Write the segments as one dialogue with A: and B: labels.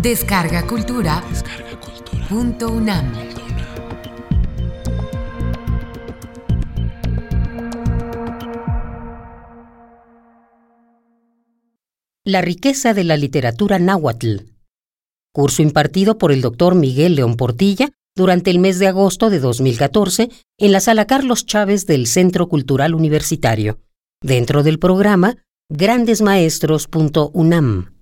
A: Descarga Cultura. Punto UNAM.
B: La riqueza de la literatura náhuatl. Curso impartido por el doctor Miguel León Portilla durante el mes de agosto de 2014 en la sala Carlos Chávez del Centro Cultural Universitario, dentro del programa grandesmaestros.unam.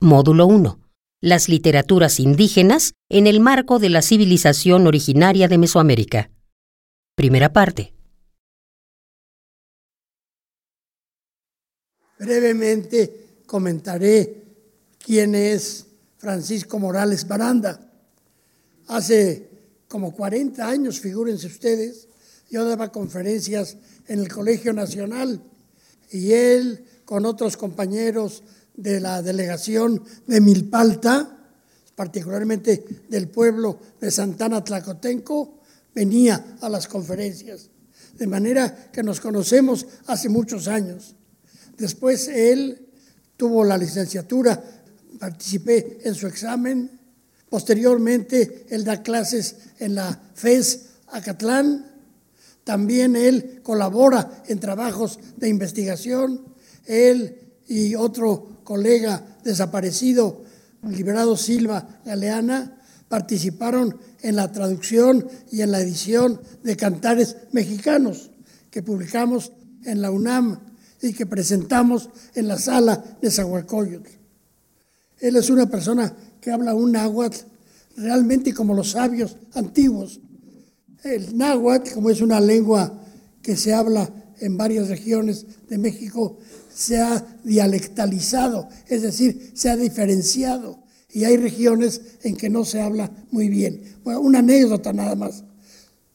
B: Módulo 1. Las literaturas indígenas en el marco de la civilización originaria de Mesoamérica. Primera parte.
C: Brevemente comentaré quién es Francisco Morales Baranda. Hace como 40 años, figúrense ustedes, yo daba conferencias en el Colegio Nacional y él con otros compañeros de la delegación de Milpalta, particularmente del pueblo de Santana Tlacotenco, venía a las conferencias. De manera que nos conocemos hace muchos años. Después él tuvo la licenciatura, participé en su examen. Posteriormente él da clases en la FES Acatlán. También él colabora en trabajos de investigación. Él y otro colega desaparecido, Liberado Silva Galeana, participaron en la traducción y en la edición de Cantares Mexicanos que publicamos en la UNAM y que presentamos en la sala de Zahualcóyotl. Él es una persona que habla un náhuatl realmente como los sabios antiguos. El náhuatl, como es una lengua que se habla en varias regiones de México, se ha dialectalizado, es decir, se ha diferenciado. Y hay regiones en que no se habla muy bien. Bueno, una anécdota nada más.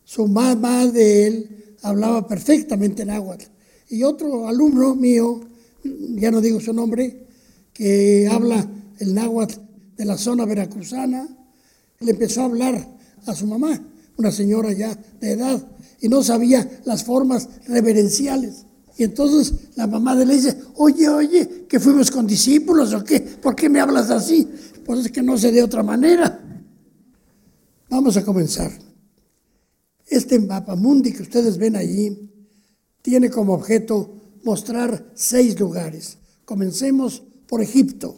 C: Su mamá de él hablaba perfectamente náhuatl y otro alumno mío, ya no digo su nombre, que habla el náhuatl de la zona veracruzana, le empezó a hablar a su mamá, una señora ya de edad, y no sabía las formas reverenciales. Y entonces la mamá de él dice, oye, oye, que fuimos con discípulos o qué, ¿por qué me hablas así? Pues es que no sé de otra manera. Vamos a comenzar. Este mapa mundi que ustedes ven allí tiene como objeto mostrar seis lugares. Comencemos por Egipto,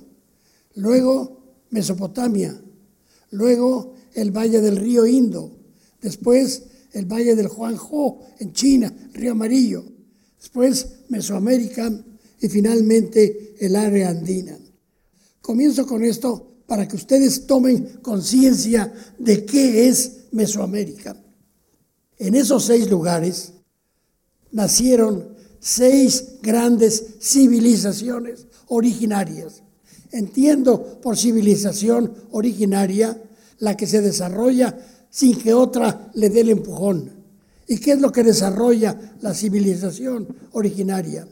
C: luego Mesopotamia, luego el valle del río Indo, después el valle del Juanjo en China, río Amarillo, después Mesoamérica y finalmente el área andina. Comienzo con esto para que ustedes tomen conciencia de qué es Mesoamérica. En esos seis lugares nacieron seis grandes civilizaciones originarias. Entiendo por civilización originaria la que se desarrolla sin que otra le dé el empujón. ¿Y qué es lo que desarrolla la civilización originaria?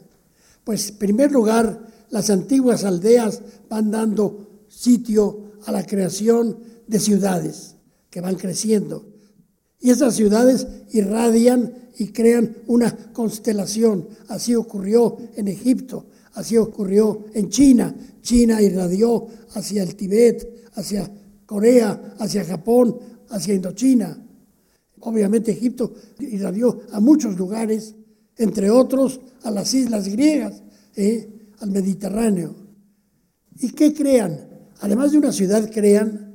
C: Pues en primer lugar, las antiguas aldeas van dando sitio a la creación de ciudades que van creciendo. Y esas ciudades irradian y crean una constelación. Así ocurrió en Egipto, así ocurrió en China. China irradió hacia el Tíbet, hacia Corea, hacia Japón, hacia Indochina. Obviamente Egipto irradió a muchos lugares, entre otros a las islas griegas, ¿eh? al Mediterráneo. ¿Y qué crean? Además de una ciudad, crean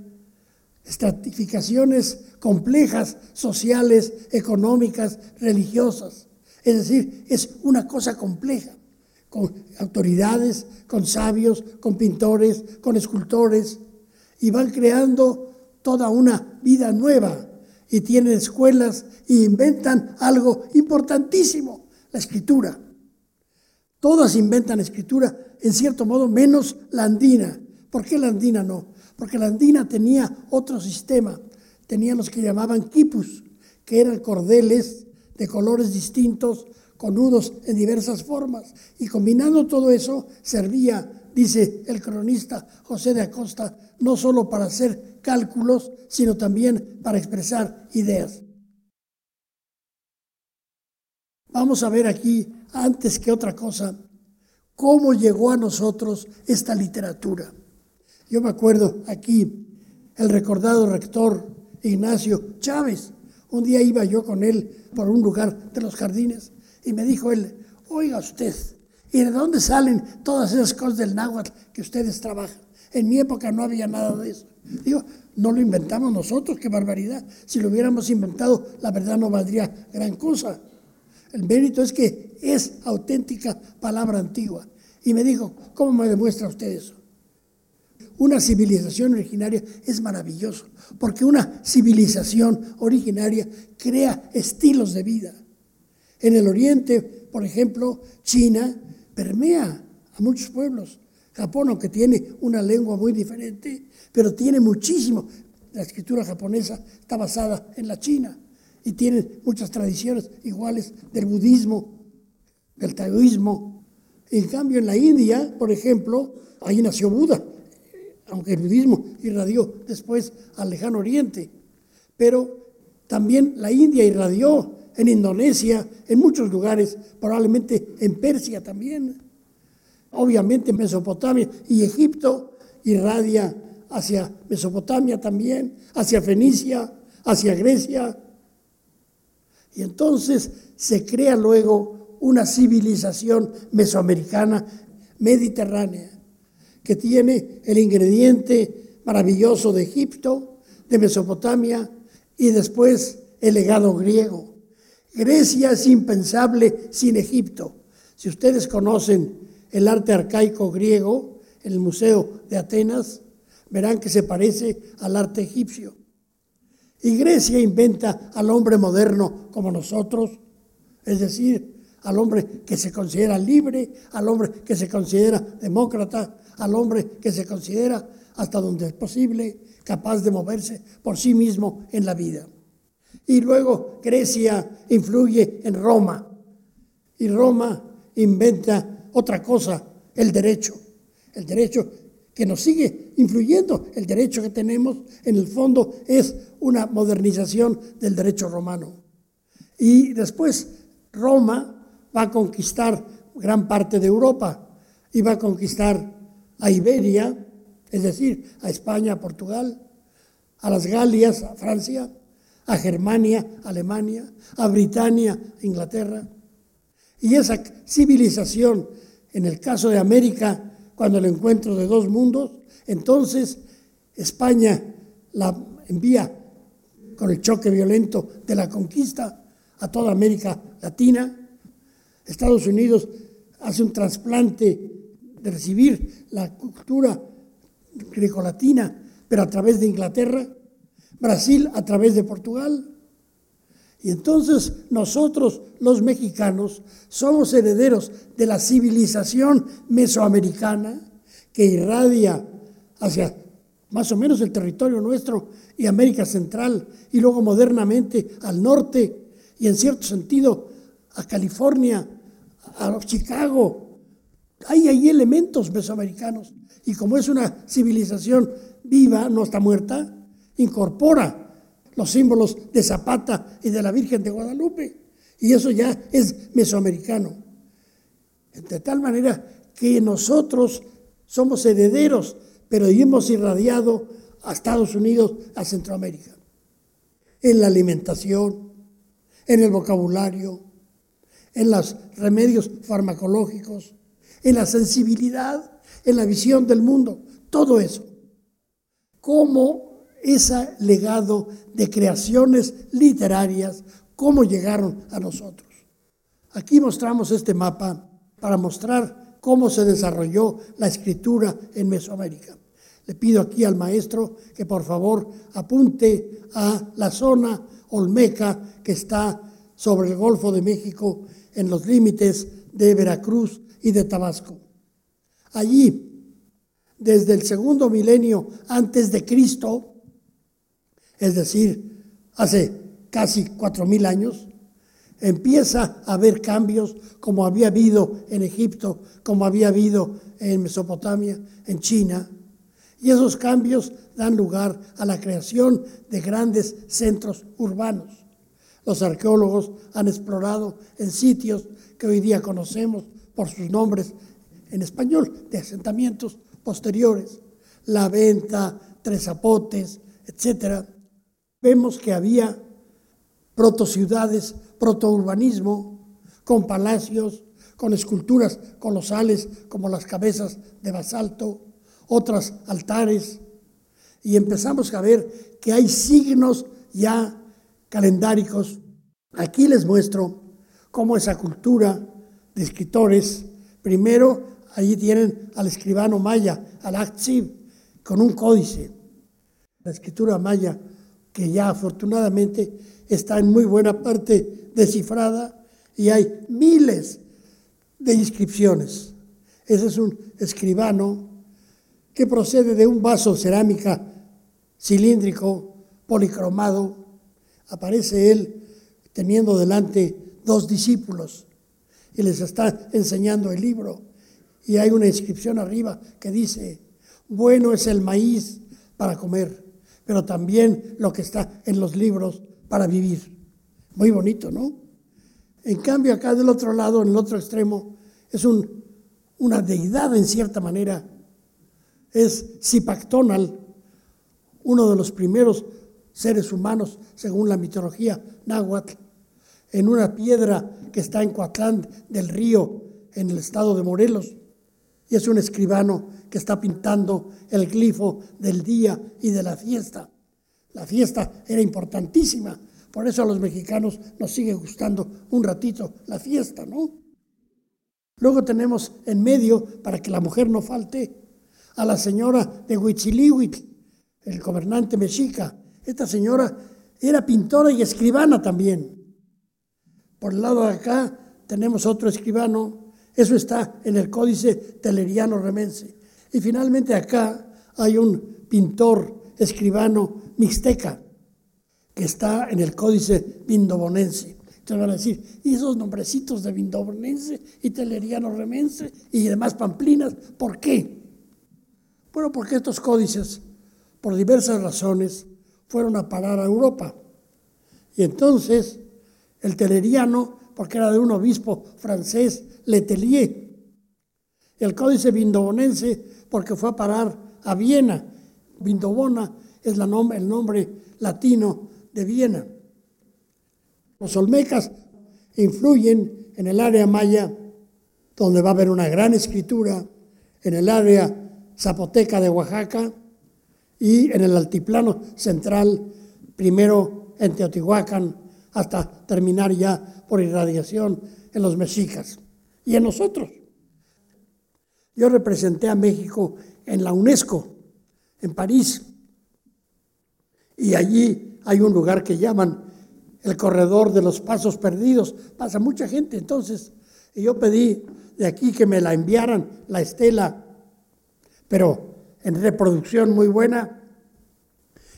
C: estratificaciones complejas, sociales, económicas, religiosas. Es decir, es una cosa compleja, con autoridades, con sabios, con pintores, con escultores, y van creando toda una vida nueva y tienen escuelas y inventan algo importantísimo, la escritura. Todas inventan escritura, en cierto modo, menos la andina. ¿Por qué la andina no? Porque la andina tenía otro sistema tenían los que llamaban quipus, que eran cordeles de colores distintos, con nudos en diversas formas. Y combinando todo eso, servía, dice el cronista José de Acosta, no solo para hacer cálculos, sino también para expresar ideas. Vamos a ver aquí, antes que otra cosa, cómo llegó a nosotros esta literatura. Yo me acuerdo aquí, el recordado rector Ignacio Chávez, un día iba yo con él por un lugar de los jardines y me dijo él, oiga usted, ¿y de dónde salen todas esas cosas del náhuatl que ustedes trabajan? En mi época no había nada de eso. Digo, no lo inventamos nosotros, qué barbaridad. Si lo hubiéramos inventado, la verdad no valdría gran cosa. El mérito es que es auténtica palabra antigua. Y me dijo, ¿cómo me demuestra usted eso? Una civilización originaria es maravilloso, porque una civilización originaria crea estilos de vida. En el Oriente, por ejemplo, China permea a muchos pueblos. Japón, aunque tiene una lengua muy diferente, pero tiene muchísimo. La escritura japonesa está basada en la China y tiene muchas tradiciones iguales del budismo, del taoísmo. En cambio, en la India, por ejemplo, ahí nació Buda, aunque el budismo irradió después al lejano oriente. Pero también la India irradió en Indonesia, en muchos lugares, probablemente en Persia también. Obviamente Mesopotamia y Egipto irradia hacia Mesopotamia también, hacia Fenicia, hacia Grecia. Y entonces se crea luego una civilización mesoamericana mediterránea que tiene el ingrediente maravilloso de Egipto, de Mesopotamia y después el legado griego. Grecia es impensable sin Egipto. Si ustedes conocen el arte arcaico griego en el Museo de Atenas, verán que se parece al arte egipcio. Y Grecia inventa al hombre moderno como nosotros, es decir, al hombre que se considera libre, al hombre que se considera demócrata, al hombre que se considera, hasta donde es posible, capaz de moverse por sí mismo en la vida. Y luego Grecia influye en Roma, y Roma inventa otra cosa, el derecho. El derecho que nos sigue influyendo. El derecho que tenemos, en el fondo, es una modernización del derecho romano. Y después Roma va a conquistar gran parte de Europa y va a conquistar a Iberia, es decir, a España, a Portugal, a las Galias, a Francia, a Germania, Alemania, a Britania, Inglaterra. Y esa civilización, en el caso de América, cuando el encuentro de dos mundos, entonces España la envía con el choque violento de la conquista a toda América Latina. Estados Unidos hace un trasplante de recibir la cultura grecolatina, pero a través de Inglaterra. Brasil a través de Portugal. Y entonces nosotros, los mexicanos, somos herederos de la civilización mesoamericana que irradia hacia más o menos el territorio nuestro y América Central, y luego modernamente al norte, y en cierto sentido a California, a Chicago. Hay ahí elementos mesoamericanos. Y como es una civilización viva, no está muerta, incorpora los símbolos de Zapata y de la Virgen de Guadalupe. Y eso ya es mesoamericano. De tal manera que nosotros somos herederos, pero hemos irradiado a Estados Unidos, a Centroamérica. En la alimentación, en el vocabulario, en los remedios farmacológicos, en la sensibilidad, en la visión del mundo, todo eso. ¿Cómo ese legado de creaciones literarias, cómo llegaron a nosotros. Aquí mostramos este mapa para mostrar cómo se desarrolló la escritura en Mesoamérica. Le pido aquí al maestro que por favor apunte a la zona olmeca que está sobre el Golfo de México en los límites de Veracruz y de Tabasco. Allí, desde el segundo milenio antes de Cristo, es decir, hace casi cuatro mil años, empieza a haber cambios como había habido en Egipto, como había habido en Mesopotamia, en China, y esos cambios dan lugar a la creación de grandes centros urbanos. Los arqueólogos han explorado en sitios que hoy día conocemos por sus nombres en español, de asentamientos posteriores. La Venta, Tres Zapotes, etc. Vemos que había protociudades, protourbanismo, con palacios, con esculturas colosales como las cabezas de basalto, otras altares, y empezamos a ver que hay signos ya calendáricos. Aquí les muestro cómo esa cultura de escritores, primero allí tienen al escribano maya, al Aktsib, con un códice. La escritura maya, que ya afortunadamente está en muy buena parte descifrada y hay miles de inscripciones. Ese es un escribano que procede de un vaso cerámica cilíndrico, policromado. Aparece él teniendo delante dos discípulos y les está enseñando el libro. Y hay una inscripción arriba que dice, bueno es el maíz para comer, pero también lo que está en los libros para vivir. Muy bonito, ¿no? En cambio, acá del otro lado, en el otro extremo, es un, una deidad en cierta manera. Es Zipactonal, uno de los primeros seres humanos, según la mitología náhuatl, en una piedra que está en Coatlán del Río, en el estado de Morelos. Y es un escribano que está pintando el glifo del día y de la fiesta. La fiesta era importantísima, por eso a los mexicanos nos sigue gustando un ratito la fiesta, ¿no? Luego tenemos en medio, para que la mujer no falte, a la señora de Huichilihuitl, el gobernante mexica. Esta señora era pintora y escribana también. Por el lado de acá tenemos otro escribano, eso está en el códice teleriano remense. Y finalmente acá hay un pintor, escribano mixteca, que está en el códice vindobonense. Entonces van a decir, ¿y esos nombrecitos de vindobonense y teleriano remense y demás pamplinas, por qué? Bueno, porque estos códices, por diversas razones, fueron a parar a Europa. Y entonces el teleriano, porque era de un obispo francés, Letelier. El códice vindobonense, porque fue a parar a Viena. Vindobona es el nombre latino de Viena. Los olmecas influyen en el área maya, donde va a haber una gran escritura, en el área zapoteca de Oaxaca y en el altiplano central, primero en Teotihuacán, hasta terminar ya por irradiación en los mexicas y en nosotros. Yo representé a México en la UNESCO, en París, y allí hay un lugar que llaman el corredor de los pasos perdidos. Pasa mucha gente entonces. Y yo pedí de aquí que me la enviaran, la estela, pero en reproducción muy buena,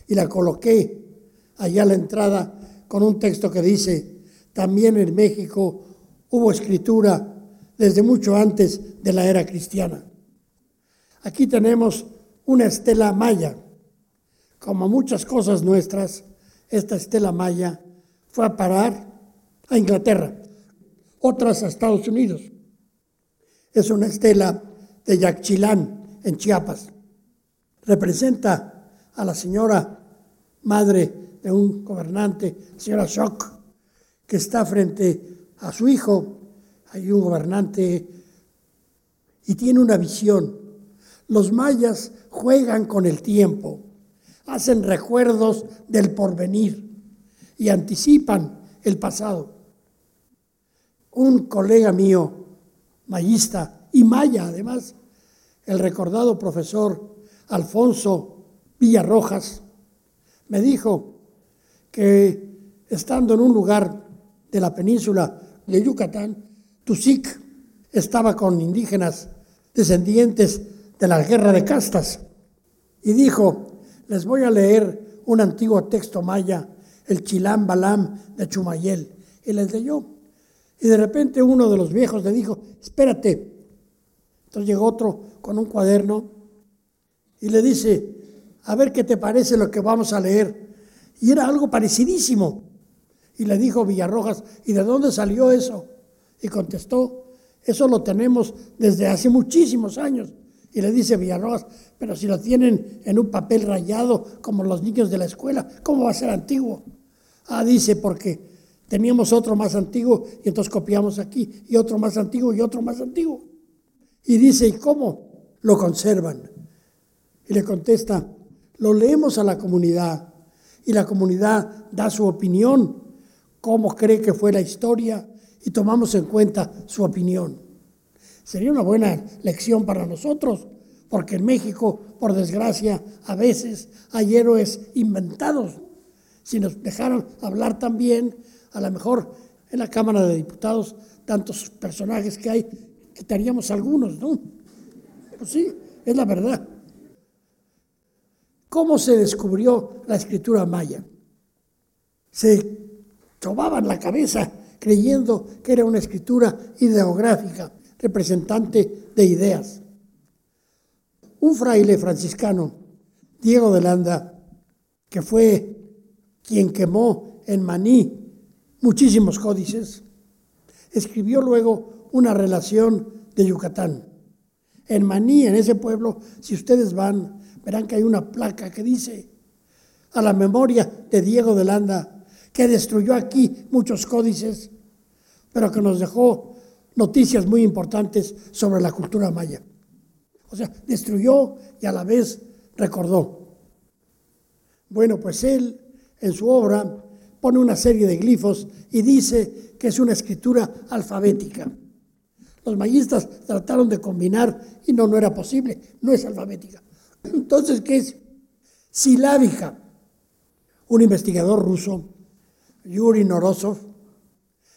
C: y la coloqué allá a la entrada con un texto que dice, también en México hubo escritura desde mucho antes de la era cristiana. Aquí tenemos una estela maya. Como muchas cosas nuestras, esta estela maya fue a parar a Inglaterra, otras a Estados Unidos. Es una estela de Yaxchilán, en Chiapas. Representa a la señora madre de un gobernante, señora Shock, que está frente a su hijo. Hay un gobernante y tiene una visión. Los mayas juegan con el tiempo, hacen recuerdos del porvenir y anticipan el pasado. Un colega mío, mayista y maya además, el recordado profesor Alfonso Villarrojas, me dijo que estando en un lugar de la península de Yucatán, Tusic estaba con indígenas descendientes de la guerra de castas y dijo, les voy a leer un antiguo texto maya, el Chilam Balam de Chumayel, y les leyó. Y de repente uno de los viejos le dijo, espérate. Entonces llegó otro con un cuaderno y le dice, a ver qué te parece lo que vamos a leer. Y era algo parecidísimo. Y le dijo Villarrojas, ¿y de dónde salió eso? Y contestó, eso lo tenemos desde hace muchísimos años. Y le dice Villarroas, pero si lo tienen en un papel rayado como los niños de la escuela, ¿cómo va a ser antiguo? Ah, dice, porque teníamos otro más antiguo y entonces copiamos aquí, y otro más antiguo y otro más antiguo. Y dice, ¿y cómo lo conservan? Y le contesta, lo leemos a la comunidad y la comunidad da su opinión, cómo cree que fue la historia y tomamos en cuenta su opinión. Sería una buena lección para nosotros, porque en México, por desgracia, a veces hay héroes inventados. Si nos dejaran hablar también, a lo mejor en la Cámara de Diputados, tantos personajes que hay, quitaríamos algunos, ¿no? Pues sí, es la verdad. ¿Cómo se descubrió la escritura maya? Se tomaban la cabeza creyendo que era una escritura ideográfica, representante de ideas. Un fraile franciscano, Diego de Landa, que fue quien quemó en Maní muchísimos códices, escribió luego una relación de Yucatán. En Maní, en ese pueblo, si ustedes van, verán que hay una placa que dice a la memoria de Diego de Landa, que destruyó aquí muchos códices, pero que nos dejó noticias muy importantes sobre la cultura maya. O sea, destruyó y a la vez recordó. Bueno, pues él en su obra pone una serie de glifos y dice que es una escritura alfabética. Los mayistas trataron de combinar y no, no era posible, no es alfabética. Entonces, ¿qué es? Silábica. Un investigador ruso, Yuri Norosov,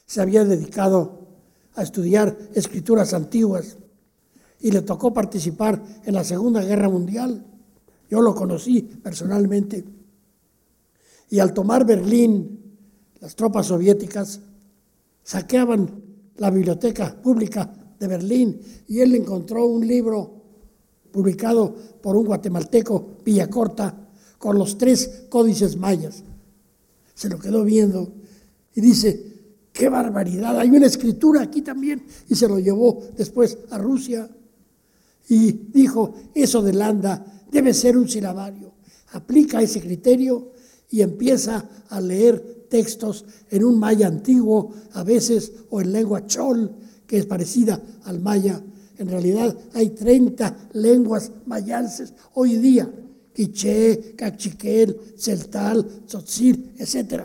C: se había dedicado a estudiar escrituras antiguas y le tocó participar en la Segunda Guerra Mundial. Yo lo conocí personalmente. Y al tomar Berlín, las tropas soviéticas saqueaban la biblioteca pública de Berlín y él encontró un libro publicado por un guatemalteco, Villacorta, con los tres códices mayas. Se lo quedó viendo y dice, qué barbaridad, hay una escritura aquí también. Y se lo llevó después a Rusia y dijo, eso de Landa debe ser un silabario. Aplica ese criterio y empieza a leer textos en un maya antiguo, a veces, o en lengua chol, que es parecida al maya en realidad hay 30 lenguas mayanses hoy día, quiché, cachiquel, celtal, tzotzil, etc.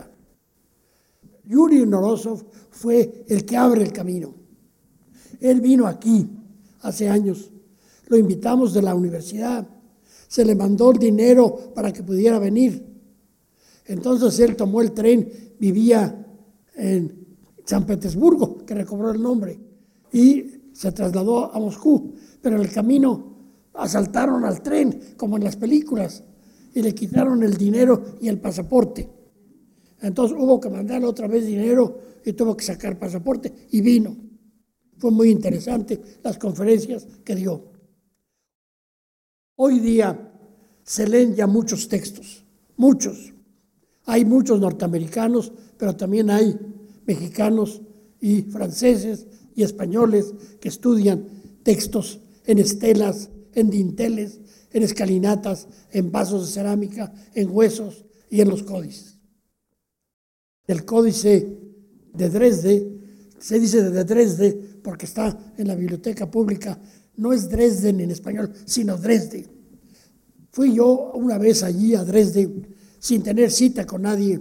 C: Yuri Norosov fue el que abre el camino. Él vino aquí hace años, lo invitamos de la universidad, se le mandó el dinero para que pudiera venir. Entonces él tomó el tren, vivía en San Petersburgo, que recobró el nombre, y se trasladó a Moscú, pero en el camino asaltaron al tren, como en las películas, y le quitaron el dinero y el pasaporte. Entonces hubo que mandarle otra vez dinero y tuvo que sacar pasaporte y vino. Fue muy interesante las conferencias que dio. Hoy día se leen ya muchos textos, muchos. Hay muchos norteamericanos, pero también hay mexicanos y franceses y españoles que estudian textos en estelas, en dinteles, en escalinatas, en vasos de cerámica, en huesos y en los códices. El códice de Dresde, se dice de Dresde porque está en la biblioteca pública, no es Dresden en español, sino Dresde. Fui yo una vez allí a Dresde sin tener cita con nadie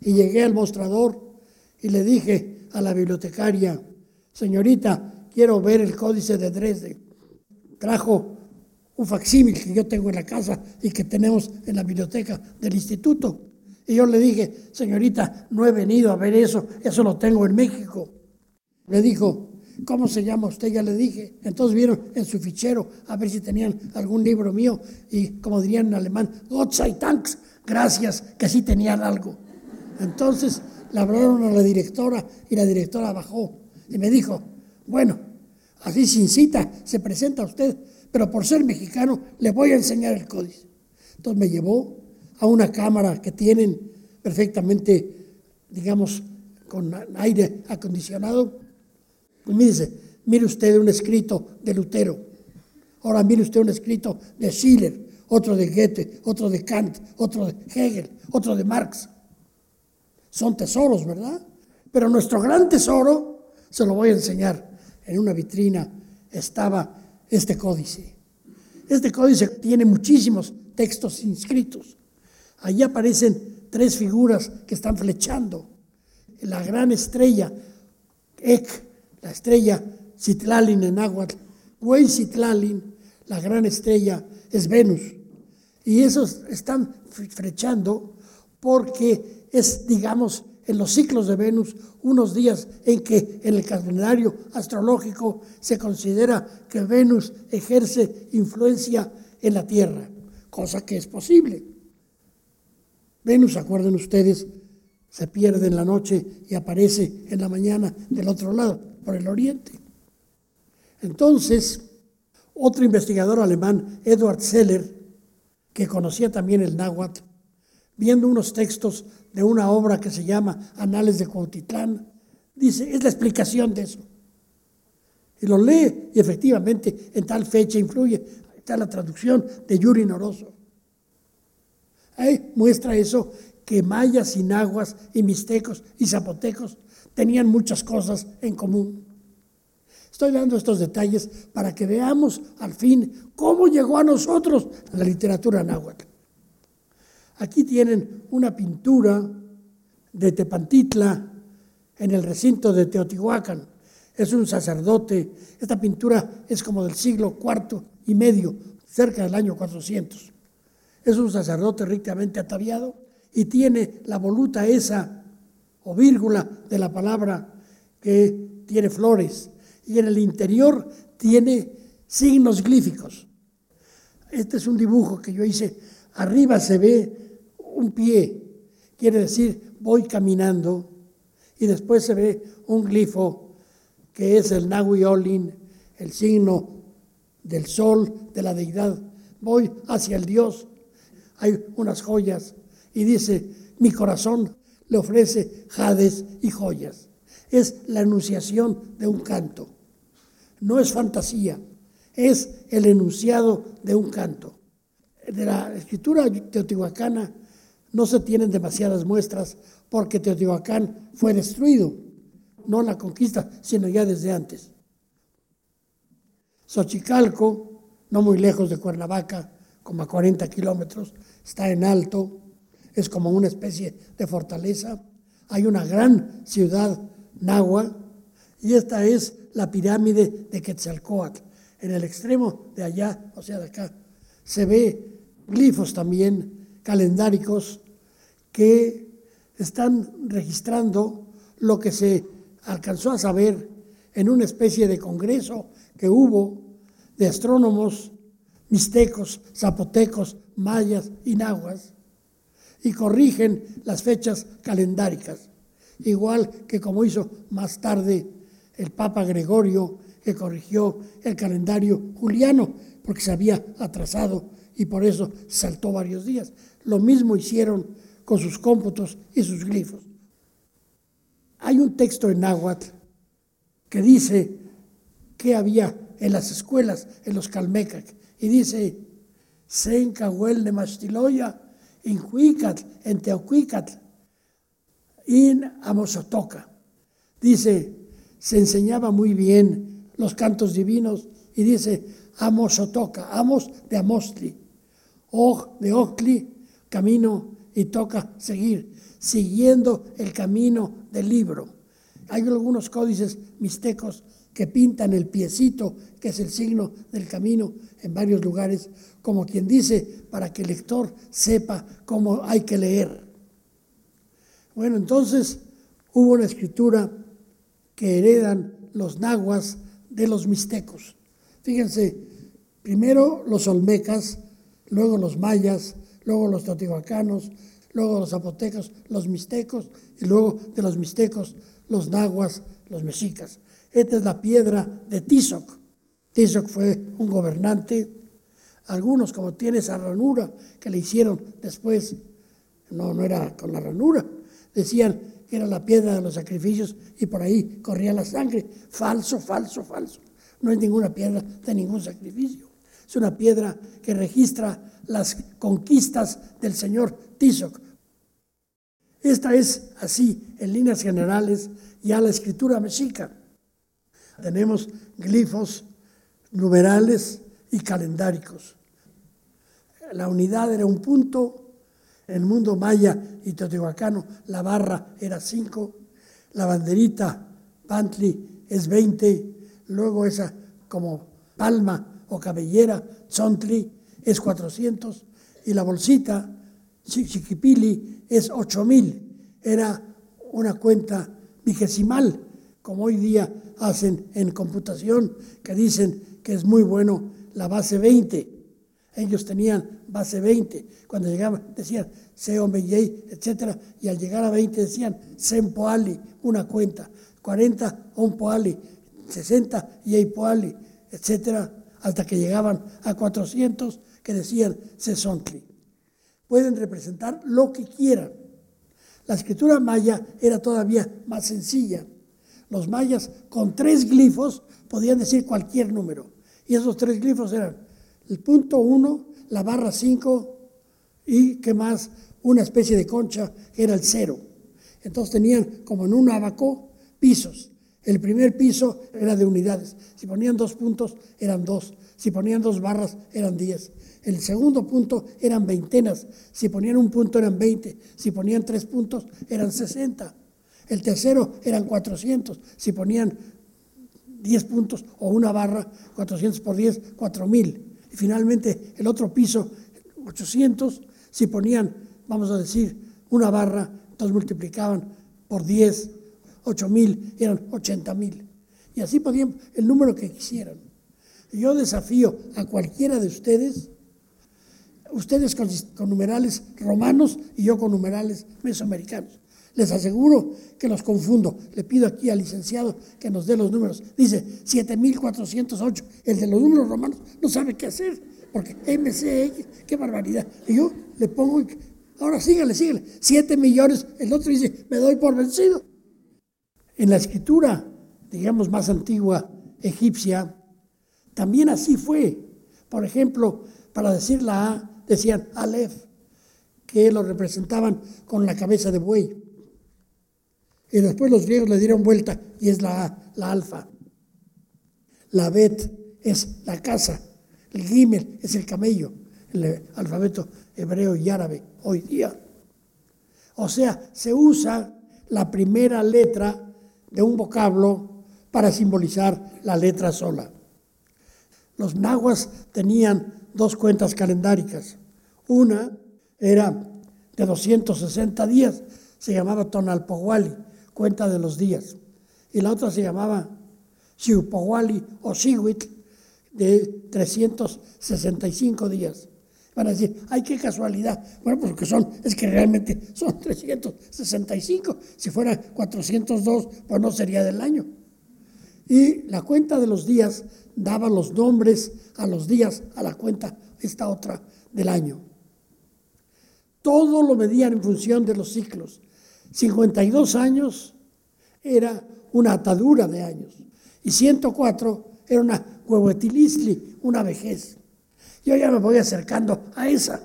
C: y llegué al mostrador y le dije a la bibliotecaria, señorita, quiero ver el códice de Dresde. Trajo un facsímil que yo tengo en la casa y que tenemos en la biblioteca del instituto. Y yo le dije, señorita, no he venido a ver eso, eso lo tengo en México. Le dijo, ¿cómo se llama usted? Ya le dije. Entonces vieron en su fichero a ver si tenían algún libro mío y como dirían en alemán, Gott sei Dank, gracias, que sí tenían algo. Entonces le hablaron a la directora y la directora bajó y me dijo, bueno, así sin cita se presenta usted, pero por ser mexicano le voy a enseñar el códice. Entonces me llevó a una cámara que tienen perfectamente, digamos, con aire acondicionado. Y me dice, mire usted un escrito de Lutero. Ahora mire usted un escrito de Schiller, otro de Goethe, otro de Kant, otro de Hegel, otro de Marx. Son tesoros, ¿verdad? Pero nuestro gran tesoro, se lo voy a enseñar, en una vitrina estaba este códice. Este códice tiene muchísimos textos inscritos. Allí aparecen tres figuras que están flechando. La gran estrella, Ek, la estrella Citlalin en náhuatl, Güey Citlalin, la gran estrella, es Venus. Y esos están flechando porque es, digamos, en los ciclos de Venus, unos días en que en el calendario astrológico se considera que Venus ejerce influencia en la Tierra, cosa que es posible. Venus, acuerden ustedes, se pierde en la noche y aparece en la mañana del otro lado, por el oriente. Entonces, otro investigador alemán, Edward Seller, que conocía también el náhuatl, viendo unos textos de una obra que se llama Anales de Cuautitlán, dice, es la explicación de eso. Y lo lee y efectivamente en tal fecha influye. Está la traducción de Yuri Noroso. Ahí muestra eso, que mayas y nahuas y mixtecos y zapotecos tenían muchas cosas en común. Estoy dando estos detalles para que veamos al fin cómo llegó a nosotros la literatura náhuatl. Aquí tienen una pintura de Tepantitla en el recinto de Teotihuacán. Es un sacerdote. Esta pintura es como del siglo IV y medio, cerca del año 400. Es un sacerdote ricamente ataviado y tiene la voluta esa o vírgula de la palabra que tiene flores y en el interior tiene signos glíficos. Este es un dibujo que yo hice. Arriba se ve un pie, quiere decir voy caminando, y después se ve un glifo que es el Nahui Olin, el signo del sol, de la deidad. Voy hacia el Dios. Hay unas joyas y dice, mi corazón le ofrece jades y joyas. Es la enunciación de un canto. No es fantasía, es el enunciado de un canto. De la escritura teotihuacana no se tienen demasiadas muestras porque Teotihuacán fue destruido, no en la conquista, sino ya desde antes. Xochicalco, no muy lejos de Cuernavaca, como a 40 kilómetros, está en alto, es como una especie de fortaleza. Hay una gran ciudad nahua y esta es la pirámide de Quetzalcoatl. En el extremo de allá, o sea, de acá, se ve glifos también calendáricos que están registrando lo que se alcanzó a saber en una especie de congreso que hubo de astrónomos mixtecos, zapotecos, mayas y nahuas, y corrigen las fechas calendáricas, igual que como hizo más tarde el Papa Gregorio, que corrigió el calendario juliano, porque se había atrasado y por eso saltó varios días. Lo mismo hicieron con sus cómputos y sus glifos. Hay un texto en náhuatl que dice que había en las escuelas, en los calmecac, y dice, en de Mastiloya, en Huicatl, en Teocuicatl, en Amosotoca. Dice, se enseñaba muy bien los cantos divinos y dice, Amosotoca, Amos de Amostli, Og de Ocli, camino y toca seguir, siguiendo el camino del libro. Hay algunos códices mixtecos que pintan el piecito, que es el signo del camino, en varios lugares, como quien dice, para que el lector sepa cómo hay que leer. Bueno, entonces hubo una escritura que heredan los nahuas de los mixtecos. Fíjense, primero los olmecas, luego los mayas, luego los teotihuacanos, luego los zapotecos, los mixtecos, y luego de los mixtecos, los nahuas, los mexicas. Esta es la piedra de Tizoc. Tizoc fue un gobernante. Algunos, como tiene esa ranura que le hicieron después, no, no era con la ranura, decían que era la piedra de los sacrificios y por ahí corría la sangre. Falso, falso, falso. No hay ninguna piedra de ningún sacrificio. Es una piedra que registra las conquistas del señor Tizoc. Esta es así, en líneas generales, ya la escritura mexica. Tenemos glifos numerales y calendáricos. La unidad era un punto, en el mundo maya y teotihuacano la barra era cinco, la banderita pantli es 20, luego esa como palma o cabellera, zontli, es 400, y la bolsita, chiquipili, es 8000. Era una cuenta vigesimal, como hoy día hacen en computación, que dicen que es muy bueno la base 20. Ellos tenían base 20. Cuando llegaban decían Seomeyei, etc. Y al llegar a 20 decían Sempoali, una cuenta. 40 Ompoali, 60 Yeipoali, etc. Hasta que llegaban a 400 que decían Sesontli. Pueden representar lo que quieran. La escritura maya era todavía más sencilla. Los mayas con tres glifos podían decir cualquier número. Y esos tres glifos eran el punto 1, la barra 5 y, ¿qué más? Una especie de concha era el cero. Entonces tenían como en un abaco pisos. El primer piso era de unidades. Si ponían dos puntos, eran dos. Si ponían dos barras, eran diez. El segundo punto eran veintenas. Si ponían un punto, eran veinte. Si ponían tres puntos, eran sesenta. El tercero eran cuatrocientos. Si ponían diez puntos o una barra, cuatrocientos por diez, cuatro mil. Y finalmente el otro piso, 800, si ponían, vamos a decir, una barra, entonces multiplicaban por 10, 8000, eran 80 mil. Y así podían el número que quisieran. Yo desafío a cualquiera de ustedes, ustedes con, con numerales romanos y yo con numerales mesoamericanos. Les aseguro que los confundo. Le pido aquí al licenciado que nos dé los números. Dice 7408. El de los números romanos no sabe qué hacer, porque MCX, qué barbaridad. Y yo le pongo, ahora sígale, sígale. 7 millones. El otro dice, me doy por vencido. En la escritura, digamos, más antigua, egipcia, también así fue. Por ejemplo, para decir la A, decían Aleph, que lo representaban con la cabeza de buey. Y después los griegos le dieron vuelta y es la la alfa. La bet es la casa. El gimel es el camello, el alfabeto hebreo y árabe hoy día. O sea, se usa la primera letra de un vocablo para simbolizar la letra sola. Los nahuas tenían dos cuentas calendáricas. Una era de 260 días, se llamaba Tonalpohuali, cuenta de los días. Y la otra se llamaba Xiupowali o Xihuitl, de 365 días. Van a decir, ay, qué casualidad. Bueno, porque son, es que realmente son 365. Si fuera 402, pues no sería del año. Y la cuenta de los días daba los nombres a los días, a la cuenta, esta otra del año. Todo lo medían en función de los ciclos. 52 años era una atadura de años y 104 era una huehuetilisli, una vejez. Yo ya me voy acercando a esa.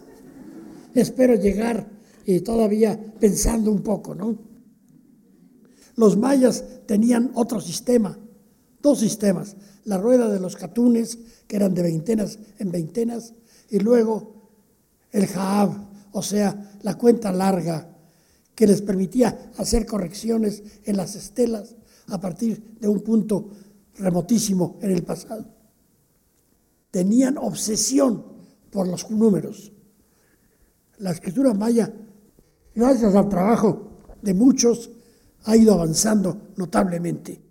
C: Espero llegar y todavía pensando un poco, ¿no? Los mayas tenían otro sistema, dos sistemas. La rueda de los catunes, que eran de veintenas en veintenas, y luego el jaab, o sea, la cuenta larga que les permitía hacer correcciones en las estelas a partir de un punto remotísimo en el pasado. Tenían obsesión por los números. La escritura maya, gracias al trabajo de muchos, ha ido avanzando notablemente.